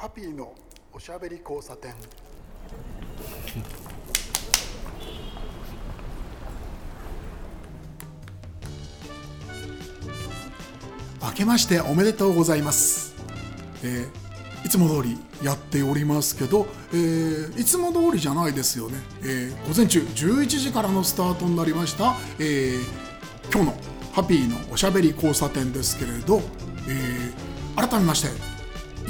ハピーのおしゃべり交差点。明けましておめでとうございます、えーいつも通りやっておりますけど、えーいつも通りじゃないですよね、えー午前中11時からのスタートになりました、えー今日のハピーのおしゃべり交差点ですけれど、えー改めまして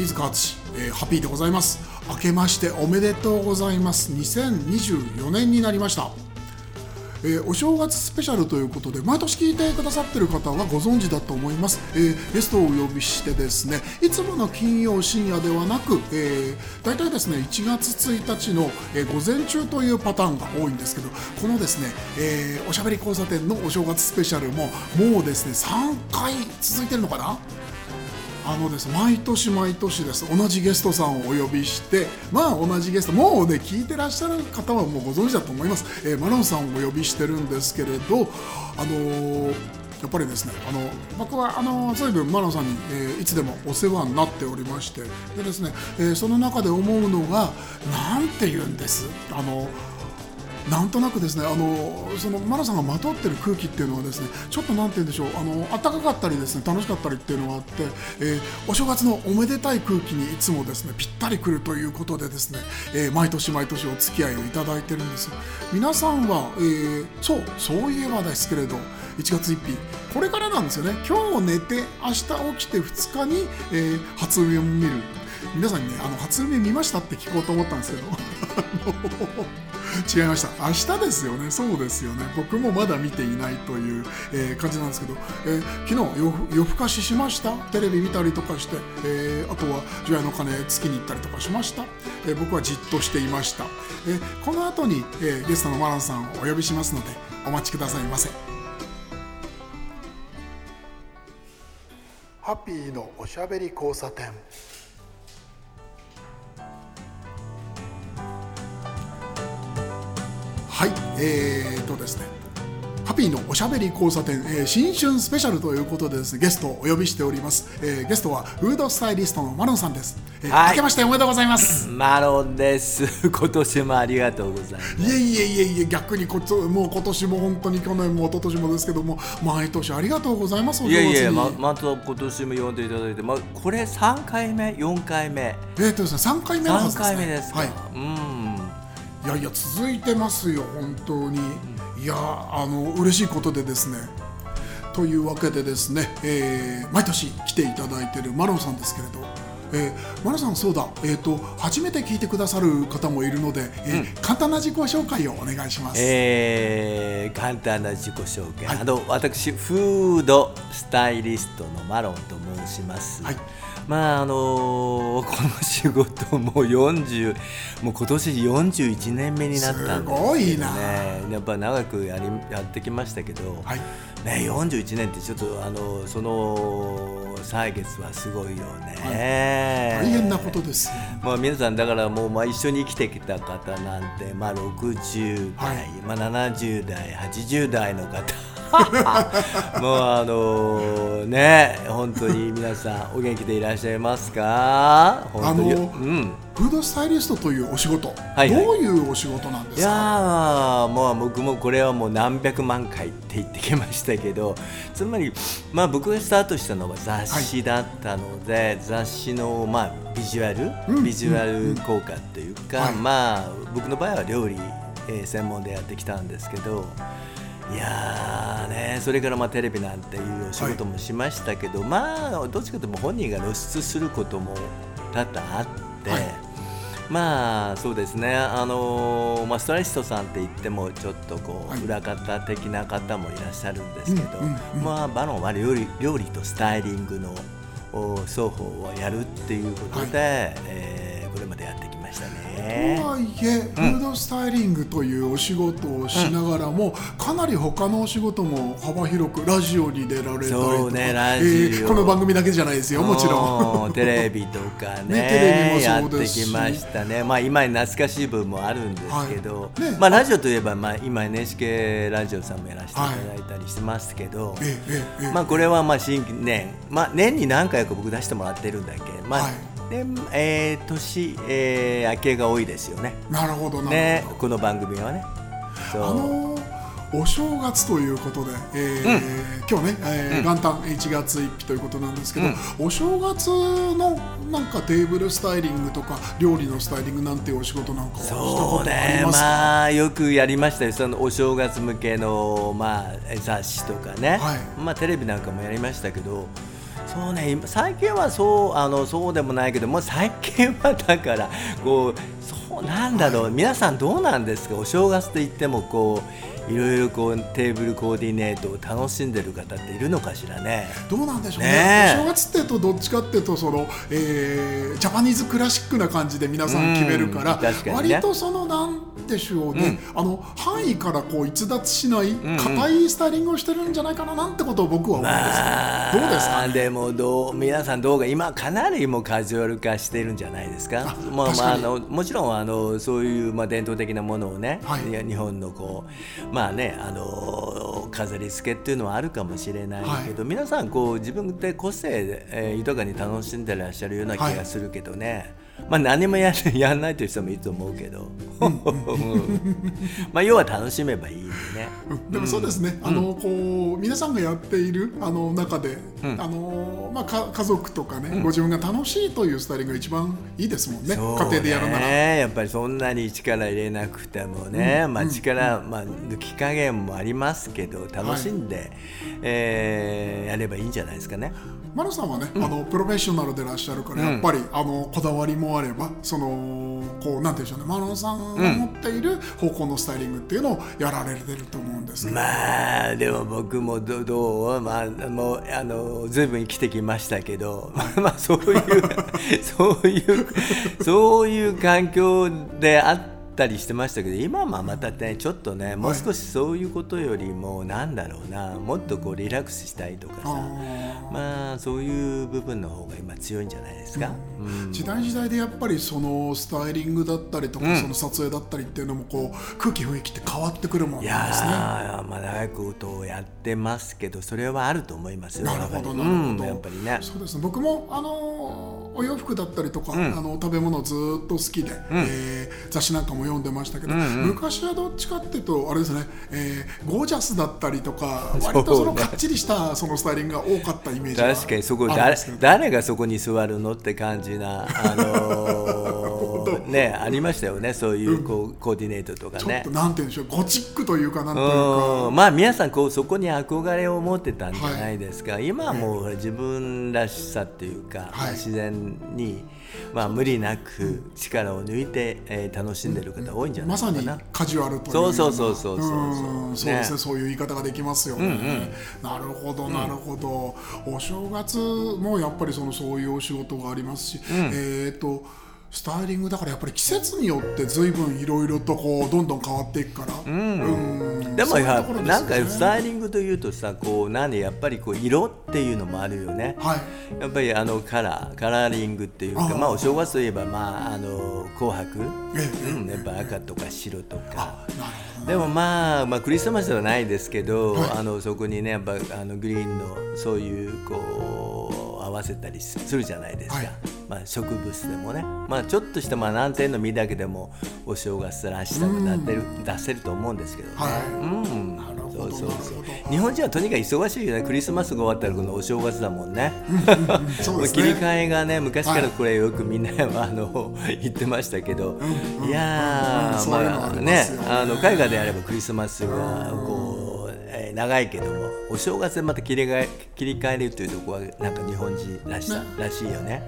飯塚敦、えーハピーでございます。明けましておめでとうございます。2024年になりました。えーお正月スペシャルということで毎年聞いてくださってる方はご存知だと思います、えーゲストをお呼びしてですねいつもの金曜深夜ではなく、えー、大体ですね1月1日の、え午前中というパターンが多いんですけどこのですね、えおしゃべり交差点のお正月スペシャルももうですね3回続いてるのかな？あのです毎年毎年です同じゲストさんをお呼びしてまあ同じゲストもうね聞いてらっしゃる方はもうご存知だと思います、えーマロンさんをお呼びしてるんですけれどあのーやっぱりですねあの僕はあの随分マロンさんに、えーいつでもお世話になっておりましてでですね、えーその中で思うのがなんて言うんです？あのなんとなくですねあのそのマナさんがまとってる空気っていうのはですねちょっとなんて言うんでしょうあの暖かかったりですね楽しかったりっていうのがあって、えーお正月のおめでたい空気にいつもですねぴったりくるということでですね、えー毎年毎年お付き合いをいただいてるんです皆さんは、えーそうそういえばですけれど1月1日これからなんですよね。今日寝て明日起きて2日に、えー初夢を見る。皆さんにねあの初夢見ましたって聞こうと思ったんですけど。違いました。明日ですよね。そうですよね。僕もまだ見ていないという、えー感じなんですけど、えー昨日夜夜更かししました？テレビ見たりとかして、えーあとは除夜の鐘つきに行ったりとかしました、え僕はじっとしていました、えこの後に、えゲストのマランさんをお呼びしますのでお待ちくださいませ。ハッピーのおしゃべり交差点。えー、とですね、ハッピーのおしゃべり交差点、えー新春スペシャルということでですね、ゲストをお呼びしております。えーゲストはフードスタイリストのマロンさんです。えーはい明けましておめでとうございます。マロンです。今年もありがとうございます。いえいえいえいえ、逆にこっちもう今年も本当に去年も一昨年もですけども、毎年ありがとうございます。おいやいや、ままた今年も呼んでいただいて、まこれ3回目、4回目、えーとですね、三回目のは3ずですね。回目ですか？はい。うん。いやいや続いてますよ本当に。いやあの嬉しいことでですね。というわけでですね、えー毎年来ていただいているマロンさんですけれど、えーマロンさんそうだ、えー、と初めて聞いてくださる方もいるので、えー簡単な自己紹介をお願いします、えー簡単な自己紹介、あの私フードスタイリストのマロンと申します、はいまああのーこの仕事もう40もう今年41年目になったんですね、すごいなやっぱ長くやりやってきましたけど、はい。ね、41年ってちょっとあのその歳月はすごいよね、大変なことですまあ、皆さんだからもうまあ一緒に生きてきた方なんて、まあ、60代、はい。まあ、70代80代の方 もうあのね本当に皆さんお元気でいらっしゃいますか？本当に。あのうん。フードスタイリストというお仕事、はいはい。どういうお仕事なんでいすか？やーもう僕もこれはもう何百万回って言ってきましたけどつまり、まあ、僕がスタートしたのは雑誌だったので、雑誌の、まあ、ビジュアル、うん。ビジュアル効果というか、はい。まあ、僕の場合は料理、えー専門でやってきたんですけど。いやーね、それからまあテレビなんていうお仕事もしましたけど、まあどっちかというと本人が露出することも多々あって、はい。まあそうですね、あのーまあ、ストライリストさんって言ってもちょっとこう、はい。裏方的な方もいらっしゃるんですけど、まあ、バロンは料理料理とスタイリングのお双方をやるっていうことで、えーこれまでやってきましたねと。はいえ、フードスタイリングというお仕事をしながらも、かなり他のお仕事も幅広くラジオに出られたりとか。そうねラジオ。えーこの番組だけじゃないですよもちろん。う んテレビとかねねテレビもやってそうですし。きましたね、まあ、今懐かしい部分もあるんですけど、はい。ね。まあ、ラジオといえば、まあ、今 NHK ラジオさんもやらせていただいたりしてますけど、ええええええ。まあ、これはまあ新年、まあ、年に何回か僕出してもらってるんだっけ、まあはいで、えー、年、えー、明けが多いですよね。なるほどね、この番組はね。そう。あのーお正月ということで、えー今日ね、えー元旦1月1日ということなんですけど、お正月のなんかテーブルスタイリングとか料理のスタイリングなんていうお仕事なんか？そうね。まあよくやりましたよ。そのお正月向けの、まあ、雑誌とかね、はい。まあ、テレビなんかもやりましたけどそうね今最近はそうあのそうでもないけどもう最近はだからこうそうなんだろう、皆さんどうなんですかお正月と言ってもこういろいろこうテーブルコーディネートを楽しんでる方っているのかしらね。どうなんでしょうね。ね。えお正月っていうとどっちかっていうとその、えージャパニーズクラシックな感じで皆さん決めるから、うんね。割とそのなんでしょうね、あの範囲からこう逸脱しない硬いスタイリングをしてるんじゃないかななんてことを僕は思うんですまあけど、どうですか？ねでもどう皆さんどうが今かなりもうカジュアル化してるんじゃないですか？まあまああのもちろんあのそういうまあ伝統的なものをね、はい。日本のこうまあねあの飾り付けっていうのはあるかもしれないけど、皆さんこう自分で個性で、えー豊かに楽しんでらっしゃるような気がするけどね。まあ何もややんないという人もいると思うけど、うん。まあ要は楽しめばいいね。でもそうですね、あのこう皆さんがやっているあの中で、あのまあ、か家族とかね、ご自分が楽しいというスタイリングが一番いいですもんね。家庭でやるなら。ね、やっぱりそんなに力入れなくてもね、まあ力、まあ、抜き加減もありますけど楽しんで、えーやればいいんじゃないですかね。マロさんはね、あのプロフェッショナルでいらっしゃるから、やっぱりあのこだわりもあればそのこうなんていうんでしょうね。マロさんが持っている方向のスタイリングっていうのをやられてると思うんですけど、まあでも僕もどどう、まあ、もうあのずいぶん生きてきましたけど、まあそういうそういうそういう環境であったりしてましたけど今はまたねちょっとねもう少しそういうことよりもなんだろうなもっとこうリラックスしたいとかさあまあそういう部分の方が今強いんじゃないですか。うん。時代時代でやっぱりそのスタイリングだったりとか、その撮影だったりっていうのもこう空気雰囲気って変わってくるもんですね。やーまあ長いことをやってますけどそれはあると思いますよなるほどなるほど、うんやっぱりね。そうですね。僕もあのお洋服だったりとか、あの食べ物ずっと好きで、えー雑誌なんかも読んでましたけど、昔はどっちかっていうとあれですね、えーゴージャスだったりとか 割とそのかっちりしたそのスタイリングが多かったイメージが確かにそこ誰がそこに座るのって感じなあのー ねありましたよねそういうこうコーディネートとかね。ちょっと。なんて言うんでしょうゴチックというかなんというか。うん。まあ皆さんこうそこに憧れを持ってたんじゃないですか、今はもう自分らしさっていうか、まあ自然に、まあ、無理なく力を抜いて、えー楽しんでる方多いんじゃないかな。まさにカジュアルという。そうそうそうそうそう。そううん。そうですね。ね。そういう言い方ができますよね、なるほどなるほど、お正月もやっぱりそのそういうお仕事がありますし、えっ、とスタイリングだからやっぱり季節によって随分いろいろとこうどんどん変わっていくから、うん。でもそういうやなんかスタイリングというとさこう何やっぱりこう色っていうのもあるよね。はい。やっぱりあのカラーカラーリングっていうかまあお正月といえばまああの紅白、ええうん、やっぱ赤とか白とか。なるほどでもまあ、まあ、クリスマスではないですけど、はい。あのそこにねやっぱあのグリーンのそういうこう合わせたりするじゃないですか、はい。まあ、植物でもね、まあ、ちょっとしたまあ何点の実だけでもお正月らしさが出せる出せると思うんですけどね。はい。うんそうそうそう。日本人はとにかく忙しいよね。クリスマスが終わったらこのお正月だもんね。そうですね。切り替えがね昔からこれよくみんなはあの言ってましたけど、いやー、うんそういうのあね。あの海外であればクリスマスがこう、えー長いけどもお正月でまた切り替え切り替えるというところはなんか日本人らしさ、ね。らしいよね。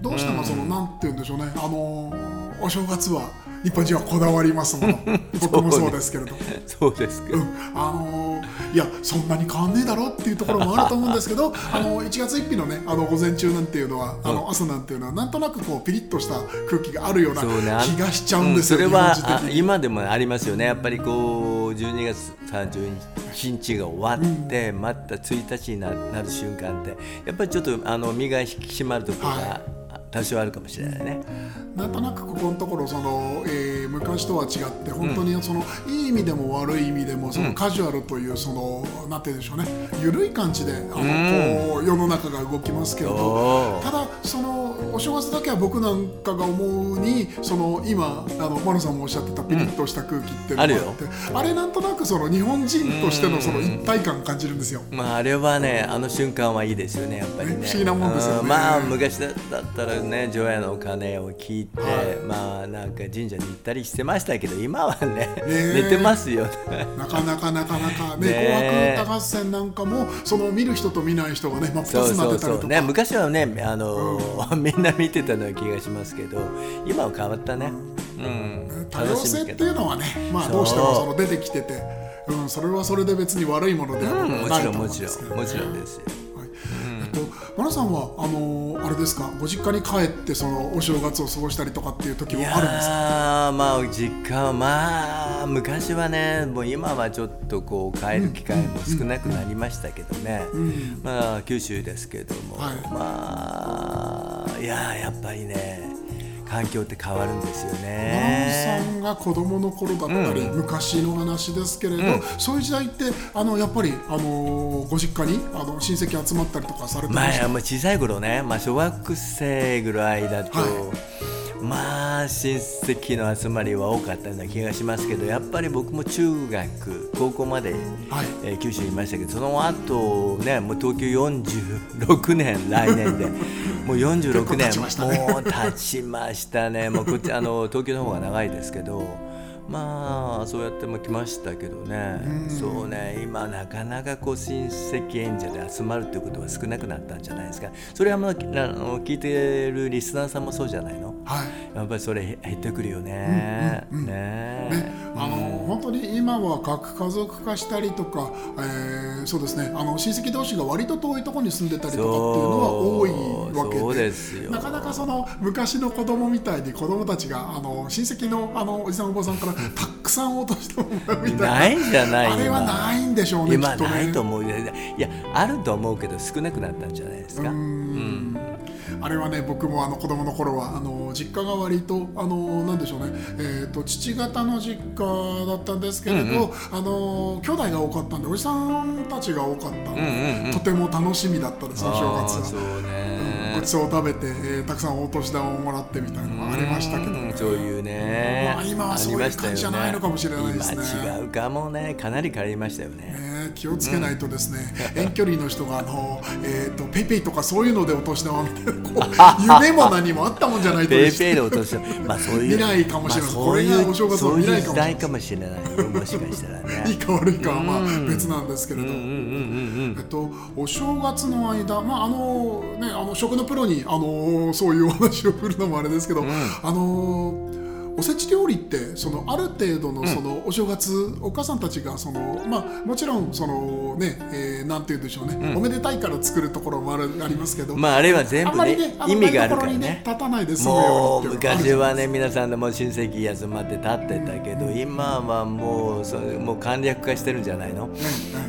どうしてもその、なんて言うんでしょうね。あのお正月は日本人はこだわりますもの。僕もそうですけれど。そうですか。うん。あのーいやそんなに変わんねえだろっていうところもあると思うんですけどあの1月1日のねあの午前中なんていうのはあの朝なんていうのはなんとなくこうピリッとした空気があるような気がしちゃうんですよ、それはあ日本人的に。今でもありますよね。やっぱりこう12月31日が終わって、また1日にななる瞬間ってやっぱりちょっとあの身が引き締まるところはが多少あるかもしれないね。なんとなくここのところその、えー昔とは違って本当にその、いい意味でも悪い意味でもそのカジュアルというその、なんて言うんでしょうね。緩い感じであの、こう世の中が動きますけれどただそのお正月だけは僕なんかが思うにその今あのマロさんもおっしゃってたピリッとした空気っていうのがあって、あれなんとなくその日本人としてのその一体感感じるんですよ。まああれはねあの瞬間はいいですよねやっぱりね。ね不思議なもんですよね。うん。まあ昔だったらね除夜の鐘を聞いて、まあなんか神社に行ったりしてましたけど今はねえ。寝てますよね。なかなかなかなか、ねねえ。紅白歌合戦なんかもその見る人と見ない人がね真っそう二つになっそうてたりとか。そうね昔はねあの、みんな見てたような気がしますけど今は変わったね。うん。多様性っていうのはね、まあ、どうしてもその出てきてて、うん、それはそれで別に悪いものではないと思うんちろんもちろですけど、ね。んもちろんですよ。はい。えっと、マナさんはあのーあれですか？ご実家に帰ってそのお正月を過ごしたりとかっていう時いもあるんですか？まあ実家はまあ昔はねもう今はちょっとこう帰る機会も少なくなりましたけどね、ん。まあ九州ですけども、はい。まあいやーやっぱりね環境って変わるんですよね。さんが子供の頃だったり、昔の話ですけれど、そういう時代ってあのやっぱり、あのーご実家にあの親戚集まったりとかされてました？まあ、もう小さい頃ね、まあ、小学生ぐらいだと、はまあ親戚の集まりは多かったような気がしますけどやっぱり僕も中学高校まで、はいえー九州にいましたけどその後ねもう東京46年来年で もう46年ねもう経ちましたねもうこっちあの東京の方が長いですけど。まあそうやっても来ましたけどね、そうね。今なかなかこう親戚演者で集まるということは少なくなったんじゃないですか。それはまああの聞いてるリスナーさんもそうじゃないの？はい。やっぱりそれ減ってくるよね、ね。ね、あの本当に今は核家族化したりとか、えーそうですね。あの親戚同士が割と遠いところに住んでたりとかっていうのは多いわけでそうですよ。なかなかその昔の子供みたいに子供たちがあの親戚のあのおじさんおばさんからたくさん落としてもらうみたいなないんじゃないあれは今。ないんでしょうね今ね。ないと思う。よいやあると思うけど少なくなったんじゃないですか。うんあれはね僕もあの子供の頃はあの実家が割とあのなんでしょうね、えー、と父方の実家だったんですけれど、あの兄弟が多かったんでおじさんたちが多かったんで、とても楽しみだったですお正月は。そうね。ごちそうを食べて、えーたくさんお年玉をもらってみたいなのがありましたけど。ねうん。そういうね。まあ今はそういう感じじゃないのかもしれないですね。今違うかもね。かなり変わりましたよね。ね気をつけないとですね、遠距離の人があの、えー、とペイペイとかそういうのでお年玉みたいなこう 夢も何もあったもんじゃないとですペイペイのお年玉。まあそういう未来かもしれないまあこれがお正月の未来かもしれないもしれないよ。もしかしたらね。いいか悪いかはまあ別なんですけれど、うんうんうんうんえっと、お正月の間、まああのね、あの食のプロに、あのそういうお話を振るのもあれですけど、あのおせち料理ってそのある程度のそのお正月、お母さんたちがその、まあ、もちろんその、ねえーなんて言うんでしょうね、おめでたいから作るところもあるありますけど、まああれは全部ね意味があるからね。立たないで済むもよう昔はね皆さんでも親戚集まって立ってたけど今はもうそれもう簡略化してるんじゃないの？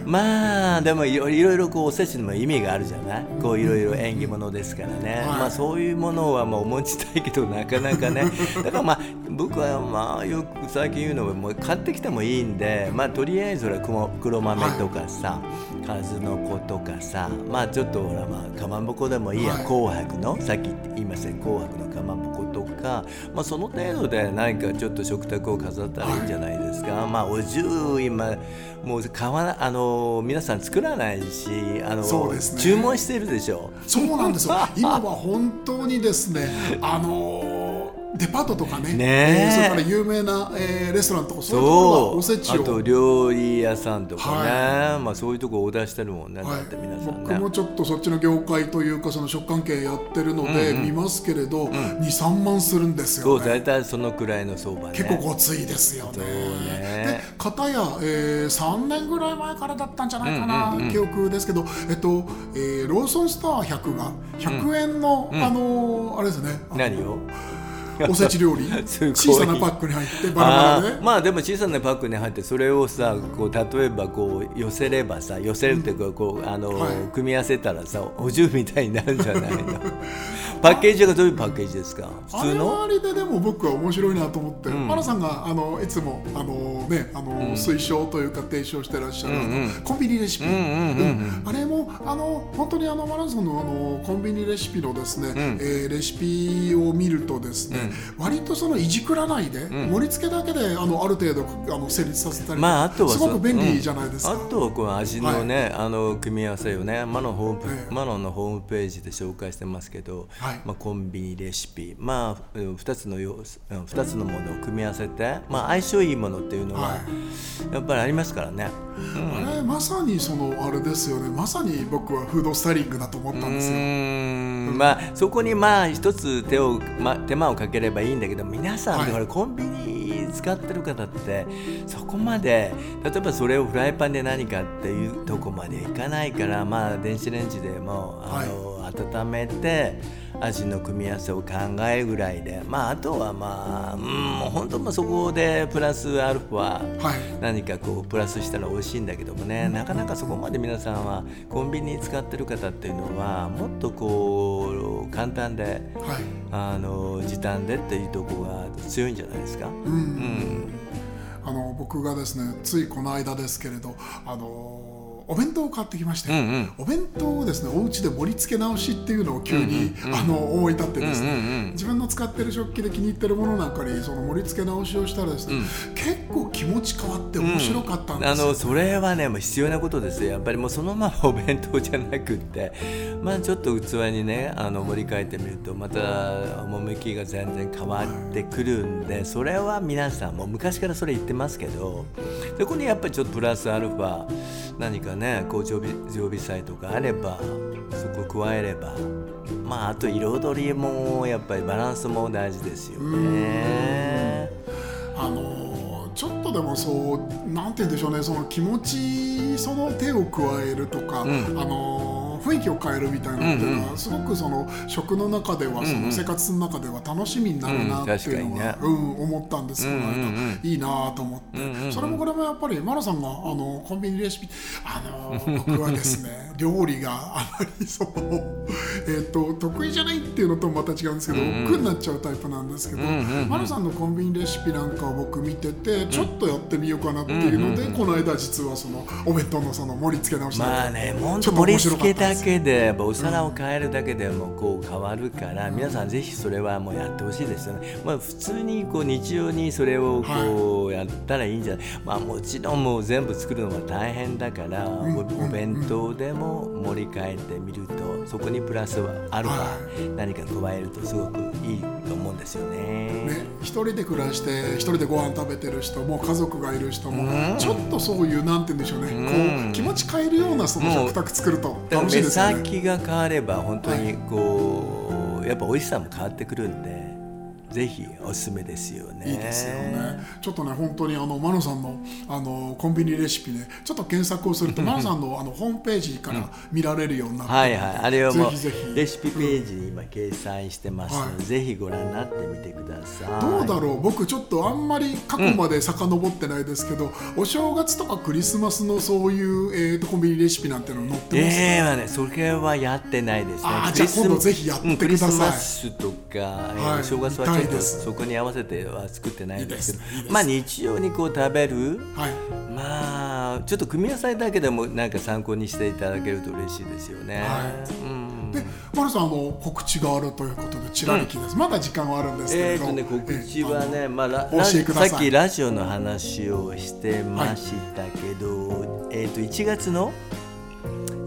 まあでもいろいろいろこうおせちにも意味があるじゃない？こういろいろ縁起物ですからね、はい。まあそういうものはまあお持ちたいけどなかなかね。だからまあ僕はまあよく最近言うのはもう買ってきてもいいんでまあとりあえずは黒黒豆とかさ、数の子とかさまあちょっとほらまあかまぼこでもいいや、はい。紅白のさっき言いましたね紅白のかまぼことか、まあ、その程度で何かちょっと食卓を飾ったらいいんじゃないですか、まあお重今もう買わなあの皆さん作らないしあの、そうですね。注文してるでしょ。そうなんですよ。今は本当にですねあのーデパートとかね。ね。ええーそれから有名な、えーレストランとかそういうところがそう。おせちを。あと料理屋さんとかね、はまあ、そういうとこオーダーしてるもんね、はい。だって皆さん僕もねちょっとそっちの業界というかその食関係やってるので見ますけれど、23万するんですそうよね大体そのくらいの相場ね。結構ごついですよね。そうでね片や、えー3年ぐらい前からだったんじゃないかな、記憶ですけど、えっとえーローソンスター100が100円の、あのーあれですね。何を？おせち料理。小さなパックに入ってバラバラあでーまあでも小さなパックに入ってそれをさこう例えばこう寄せればさ寄せるっていうかこうあの、はい。組み合わせたらさお重みたいになるんじゃないの？パッケージがどういうパッケージですか？普通の？はあれででも僕は面白いなと思って、ん。マナさんがあのいつもあの、ねあの推奨というか提唱してらっしゃる、あのコンビニレシピ、うんうんうんうん。あれもあの本当にあのマナさんのあのコンビニレシピのですね、えーレシピを見るとですね、割とそのいじくらないで、盛り付けだけであのある程度あの成立させたり、まああとはすごくそ便利じゃないですか。うん。あとはこう味のね、あの組み合わせをねマノホーム、ええ。マノのホームページで紹介してますけど、はいまあ、コンビニレシピまあうん2つの要素うん二つのものを組み合わせて、まあ、相性いいものっていうのは、はやっぱりありますからね。あれまさにそのあれですよね。まさに僕はフードスタイリングだと思ったんですよ。まあそこにまあ一つ手を、ま、手間をかければいいんだけど皆さん、はい。だからコンビニ使ってる方ってそこまで例えばそれをフライパンで何かっていうとこまでいかないからまあ電子レンジでもあの、温めて味の組み合わせを考えるぐらいで。まああとはまあうんもう本当もうそこでプラスアルファはい。何かこうプラスしたら美味しいんだけどもね。なかなかそこまで皆さんはコンビニ使ってる方っていうのはもっとこう簡単ではい。あの時短でっていうところが強いんじゃないですか？うん。あの僕がですねついこの間ですけれどあのお弁当を買ってきまして、うんうん。お弁当をですねお家で盛り付け直しっていうのを急に、あの思い立ってですね、うんうんうん。自分の使ってる食器で気に入ってるものなんかにその盛り付け直しをしたらですね、結構気持ち変わって面白かったんですよ、あのそれはねもう必要なことですよ。やっぱりもうそのままお弁当じゃなくって。まあちょっと器にねあの盛り替えてみるとまた趣が全然変わってくるんでそれは皆さんもう昔からそれ言ってますけどそこにやっぱりちょっとプラスアルファ何かねこう常備常備菜とかあればそこ加えればまああと彩りもやっぱりバランスも大事ですよね。あのちょっとでもそうなんて言うんでしょうねその気持ちその手を加えるとか、あの雰囲気を変えるみたいなのっていうのは、すごくその食の中では、その生活の中では楽しみになるなっていうのは、ううん思ったんですよ、うんうんうん。この間いいなと思って、それもこれもやっぱりマラさんがあのコンビニレシピあの 僕はですね料理があまりその、えー、と得意じゃないっていうのともまた違うんですけど、億劫になっちゃうタイプなんですけど、マラさんのコンビニレシピなんかを僕見ててちょっとやってみようかなっていうので、この間実はそのお弁当のその盛り付け直しなんかまあね、ちょっと面白かっただけでやっぱお皿を変えるだけでもこう変わるから皆さんぜひそれはもうやってほしいですよね。まあ普通にこう日常にそれをこうやったらいいんじゃない？まあもちろんもう全部作るのは大変だからおお弁当でも盛り替えてみるとそこにプラスアルファ何か加えるとすごくいいと思うんですよね。ね、一人で暮らして一人でご飯食べてる人も家族がいる人も、ちょっとそういうなんて言うんでしょうね、こう気持ち変えるようなその食卓作ると楽しいですよね。先が変われば本当にこう、やっぱ美味しさも変わってくるんでぜひおすすめですよね。いいですよね。ちょっとね本当にあのマノさんのあのコンビニレシピねちょっと検索をすると マノさんのあのホームページから見られるようになってはいはい、あれはもうぜひぜひレシピページに今掲載してますので、はいぜひご覧になってみてください。どうだろう？僕ちょっとあんまり過去まで遡ってないですけど、お正月とかクリスマスのそういう、えー、とコンビニレシピなんての載ってます、ええはね、それはやってないですね。あじゃあ今度ぜひやってうんくださいクリスマスとか、えーはいお正月はちょっと見たいそこに合わせては作ってないんですけど。まあ日常にこう食べる、はい。まあちょっと組み合わせだけでもなんか参考にしていただけると嬉しいですよね。はうん。でマルさんあの告知があるということでちらりきです、まだ時間はあるんですけれど、えーとね、告知はね、まあ、さっきラジオの話をしてましたけど、えー、と1月の、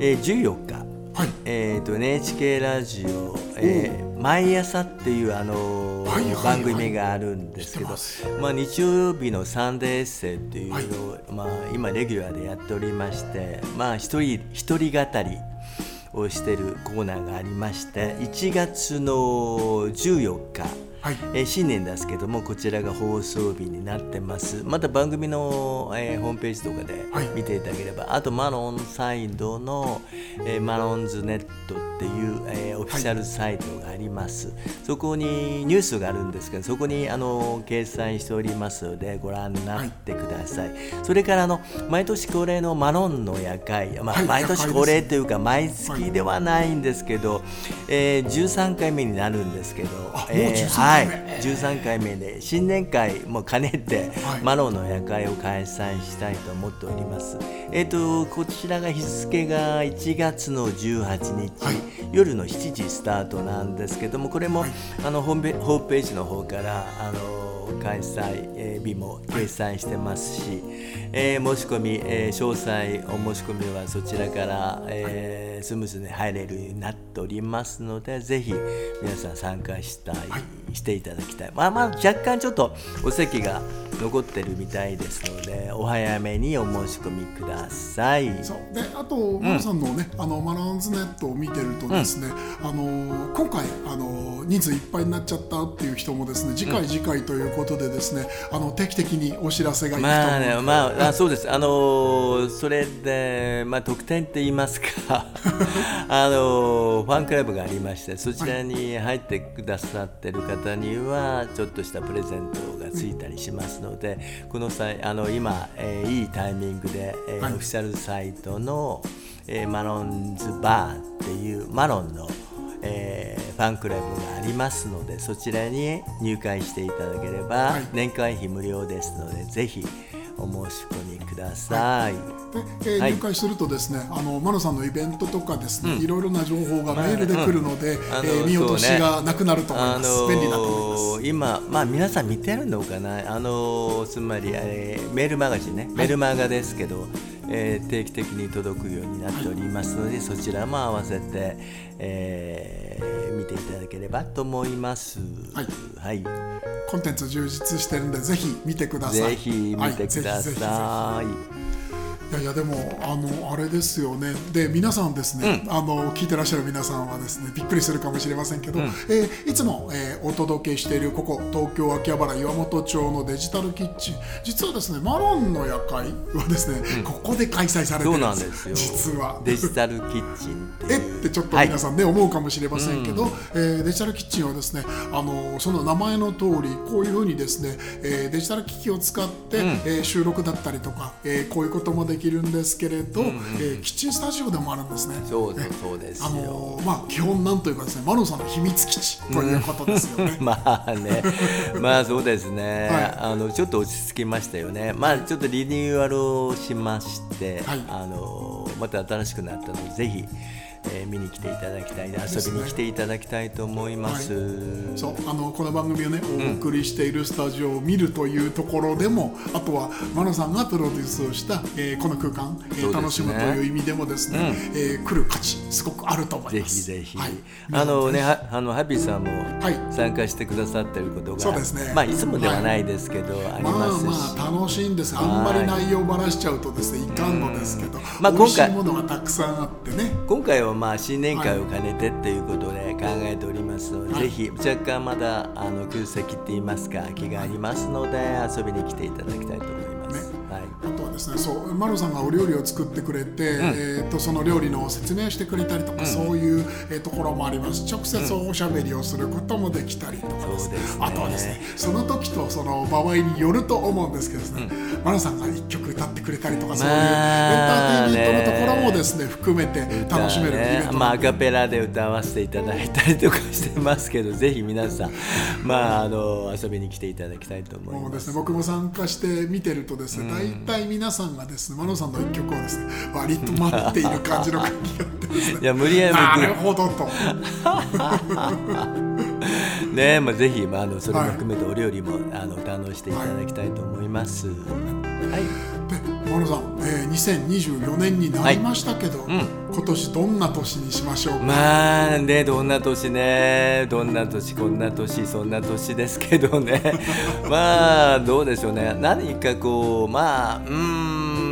えー、14日、はい。えー、と NHK ラジオ、えー毎朝っていう、あの番組があるんですけど、まあ、日曜日のサンデーエッセイっていうのを、まあ、今レギュラーでやっておりまして、まあ、一人一人語りをしてるコーナーがありまして1月の14日はい。えー新年ですけどもこちらが放送日になってます。また番組の、えーホームページとかではい。見ていただければ、あとマロンサイドの、えーマロンズネットっていう、えーオフィシャルサイトがあります、そこにニュースがあるんですけどそこにあの掲載しておりますのでご覧になってください、それからあの毎年恒例のマロンの夜会、まあはい。毎年恒例というか毎月ではないんですけど、えー13回目になるんですけどあもうえー13回目はい、13回目で新年会も兼ねて、はい。マロンの夜会を開催したいと思っております。えっ、とこちらが日付が1月の18日、はい。夜の7時スタートなんですけどもこれも、はい。あのホームページの方からあの開催、えー日も掲載してますし、えー申し込み、えー詳細お申し込みはそちらから、えースムーズに入れるようになっておりますのでぜひ皆さん参加したい、していただきたい。まあまあ若干ちょっとお席が残ってるみたいですのでお早めにお申し込みください。そう。であと、マロさんのねあのマロンズネットを見てるとですね、あの今回あの人数いっぱいになっちゃったっていう人もですね次回次回ということでですね、あの定期的にお知らせがいくとまあね、まあ、あそうです、あのーそれで、まあ、特典って言いますか、あのーファンクラブがありまして、そちらに入ってくださってる方には、ちょっとしたプレゼントがついたりしますので、この際、あの今、えーいいタイミングで、えーはい。オフィシャルサイトの、えーマロンズバーっていうマロンの、えーファンクラブがありますのでそちらに入会していただければ、はい。年会費無料ですのでぜひお申し込みください。で、えーはい。入会するとですねあのマロさんのイベントとかですね、いろいろな情報がメールで来るので、あのえー見落としがなくなると思います、便利だと思います。今、まあ、皆さん見てるのかな、あのつまり、えーメールマガジンね、メルマガですけど、えー定期的に届くようになっておりますので、そちらも合わせて、えー見ていただければと思います。はいはいコンテンツ充実してるんでぜひ見てくださいぜひ見てください。いやいやでもあのあれですよね。で皆さんですね、あの聞いてらっしゃる皆さんはですねびっくりするかもしれませんけど、えーいつも、えーお届けしているここ東京秋葉原岩本町のデジタルキッチン。実はですねマロンの夜会はですね、ここで開催されてるんです。実は。デジタルキッチンえいう。ってちょっとはい皆さんね、思うかもしれませんけど、えーデジタルキッチンはですねあのその名前の通りこういうふうにですね、えーデジタル機器を使って、えー収録だったりとか、えーこういうこともできるんですけれど、えーキッチンスタジオでもあるんですね。そうですそうですあよ。のまあ基本なんというかですねマロンさんの秘密基地ということですよね。まあね、まあそうですね、はいあのちょっと落ち着きましたよね、まあちょっとリニューアルをしまして、はいあのまた新しくなったので、ぜひ、えー見に来ていただきたい、遊びに来ていただきたいと思います。そうあのこの番組をねお送りしているスタジオを見るというところでも、あとはマロさんがプロデュースをした、えーこの空間、えーね。楽しむという意味でもですね、えー来る価値すごくあると思いぜます。ひぜひ、はい、あのね、はあのハッピーさんもはい。参加してくださってることが、そうですね。まあいつもではないですけど、ありまあますし、まあ楽しいんですあんまり内容ばらしちゃうとですねいかんのですけど、まあ今回ものがたくさんあってね。今回はまあ新年会を兼ねてっていうことで考えておりますので、はいぜひ若干まだあの空席って言いますか空きがありますので遊びに来ていただきたいと思います。ねはい。あとはですねそうマロさんがお料理を作ってくれて、えー、とその料理の説明をしてくれたりとか、そういう、えーところもあります。直接おしゃべりをすることもできたりとか。ですね,、そうですね。あとはですねその時とその場合によると思うんですけどですね、マロさんが一曲歌ってくれたりとか、そういうエンターテインメントのところもですね含めて楽しめるイベントまあ、アカペラで歌わせていただいたりとかしてますけどぜひ皆さん、まあ、あの遊びに来ていただきたいと思いま。もうですすね、僕も参加して見てるとですね、大体皆さんがですね、マロさんの一曲をですね、割と待っている感じの感じがあってですね。いや無理やりなるほどと。ねまあ、ぜひ、まあ、あのそれも含めてお料理も、あの堪能していただきたいと思います。はいで、マロさん、えー、2024年になりましたけど、今年どんな年にしましょうか？まあねどんな年ね。どんな年こんな年そんな年ですけどね。まあどうでしょうね。何かこうまあうー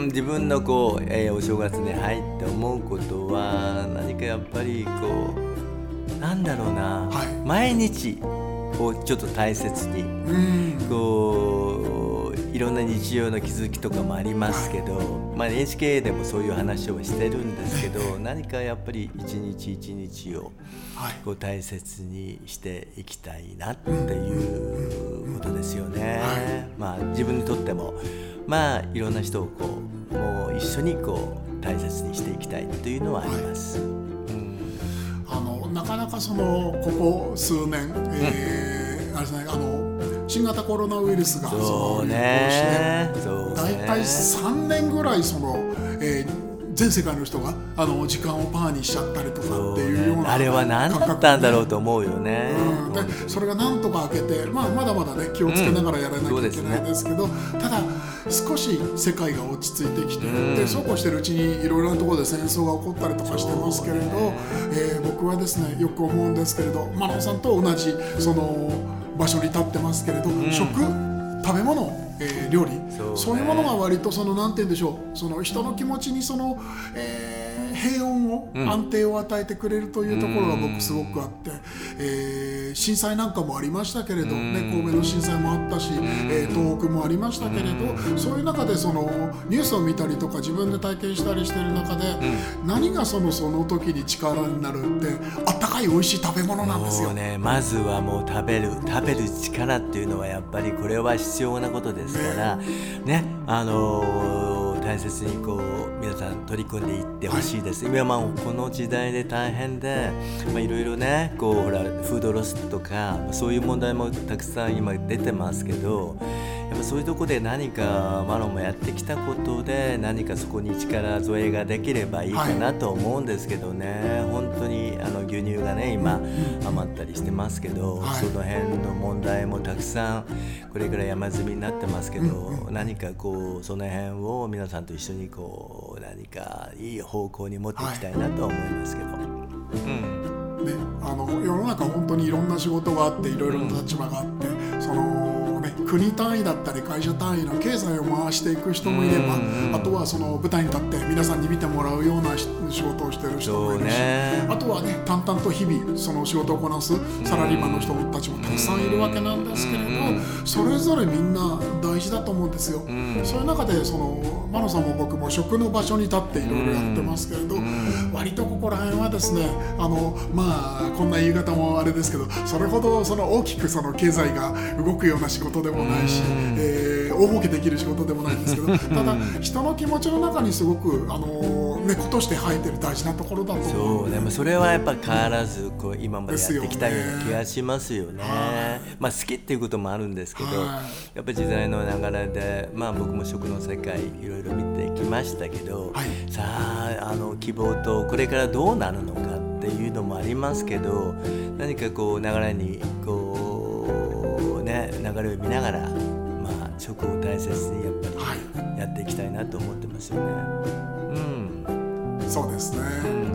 ん自分のこう、えーお正月に入って思うことは何かやっぱりこうなんだろうな、はい。毎日をちょっと大切にうん。こういろんな日常の気づきとかもありますけど、まあ、NHK でもそういう話をしてるんですけど 何かやっぱり一日一日をはい。こう大切にしていきたいなっていうことですよね。まあ、自分にとってもまあいろんな人をこうもう一緒にこう大切にしていきたいというのはあります。うん。あのなかなかそのここ数年、えーあれですねあの新型コロナウイルスがそうのね。そう大体ね。3年ぐらいその、えー全世界の人があの時間をパーにしちゃったりとかっていうようなね。あれは何だったんだろうとと思うよね。うん、でそれがなんとか開けて、まあ、まだまだね気をつけながらやらなきゃいけないんですけど、ただ少し世界が落ち着いてきて、うん。でそうこうしてるうちにいろいろなところで戦争が起こったりとかしてますけれど、ねえー僕はですねよく思うんですけれどマロンさんと同じその場所に立ってますけれど、食食べ物、えー料理そうね。いうものが割とそのなんて言うんでしょう。その人の気持ちにその、えー平穏を、ん。安定を与えてくれるというところが僕すごくあって、えー震災なんかもありましたけれど、ね、神戸の震災もあったし、えー東北もありましたけれど、そういう中でそのニュースを見たりとか自分で体験したりしてる中で、何がそのその時に力になるってあったかい美味しい食べ物なんですよ。ね。まずはもう食べる食べる力っていうのはやっぱりこれは必要なことですからねねあのー大切にこう皆さん取り組んでいってほしいです、今まあこの時代で大変でまあいろいろねこうほらフードロスとかそういう問題もたくさん今出てますけどやっぱそういうとこで何かマロンもやってきたことで何かそこに力添えができればいいかなと思うんですけどね、本当にあの牛乳がね今余ったりしてますけど、はい。その辺の問題もたくさんこれから山積みになってますけど、何かこうその辺を皆さんと一緒にこう何かいい方向に持っていきたいなとは思いますけど。うん。ね、あの世の中本当にいろんな仕事があっていろいろな立場があって、そのね、国単位だったり会社単位の経済を回していく人もいれば、うんあとはその舞台に立って皆さんに見てもらうようなし仕事をしてる人もいるし、あとはね淡々と日々その仕事をこなすサラリーマンの人たちもたくさんいるわけなんですけれど、それぞれみんな大事だと思うんですよ。ん。そういう中でそのマノさんも僕も食の場所に立っていろいろやってますけれど、割とここら辺はですねあのまあこんな言い方もあれですけどそれほどその大きくその経済が動くような仕事でもないし、えー大儲けできる仕事でもないんですけど ただ人の気持ちの中にすごくあの根っことして生えてる大事なところだと。思そううでもそれはやっぱ変わらずこう今までやってきたような気がしますよね。まあ好きっていうこともあるんですけど、はい。やっぱり時代の流れでまあ僕も食の世界いろいろ見てきましたけど、はい。さああの希望とこれからどうなるのかっていうのもありますけど何かこう流れにこうね流れを見ながらまあ食を大切にやっぱはい。りやっていきたいなと思ってますよね。うん。そうですね、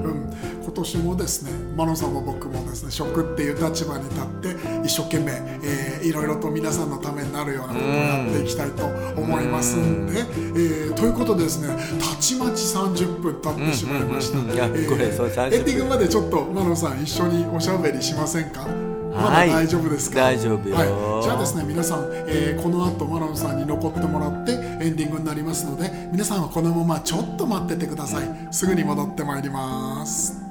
うん、今年もですねマノさんも僕もですね食っていう立場に立って一生懸命、えーいろいろと皆さんのためになるようなことをやっていきたいと思いますんで、えーということでですねたちまち30分経ってしまいました、うんうんうんいやこれそう30分。エンディングまでちょっとマノさん一緒におしゃべりしませんか？まだはい大丈夫ですか、大丈夫よ。はい、じゃあですね皆さん、えーこの後マロンさんに残ってもらってエンディングになりますので皆さんはこのままちょっと待っててください。すぐに戻ってまいります。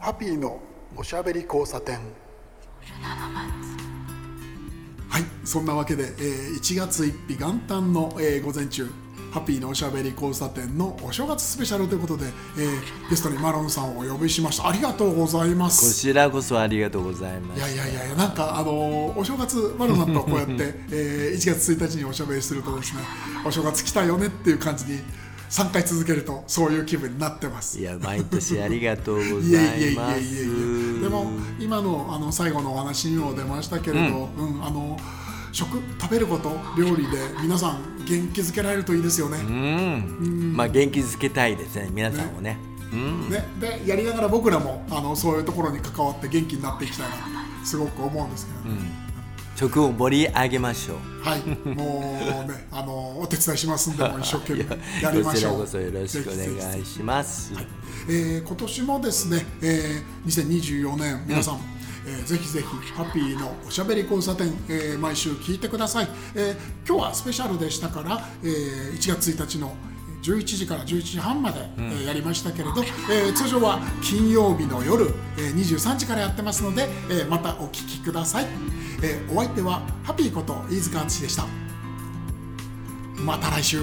ハッピーのおしゃべり交差点。はい。そんなわけで、えー1月1日元旦の、えー午前中ハッピーのおしゃべり交差点のお正月スペシャルということで、えーゲストにマロンさんをお呼びしました。ありがとうございまこすちらこそありがとうございます。いやいやいやなんかあのーお正月マロンさんとこうやって、えー1月1日におしゃべりするとですねお正月来たよねっていう感じに3回続けるとそういう気分になってます。いや、毎年ありがとうごいえいざえいえいいます。でも今のあの最後のお話にも出ましたけれど、うんあの食食べること料理で皆さん元気づけられるといいですよね。うん、まあ元気づけたいですね、皆さんをね。うん、ね。でやりながら僕らもあのそういうところに関わって元気になっていきたいなとすごく思うんですけど、曲を盛り上げましょう。はい。もうねあのお手伝いしますんで一生懸命 やりましょう。こちらこそよろしくお願いします、はい。えー今年もですね、えー2024年皆さん、えーぜひぜひハッピーのおしゃべり交差点、えー毎週聞いてください、えー今日はスペシャルでしたから、えー1月1日の11時から11時半まで、えーやりましたけれど、えー通常は金曜日の夜、えー23時からやってますので、えーまたお聞きください、えーお相手はハッピーこと飯塚敦でした。また来週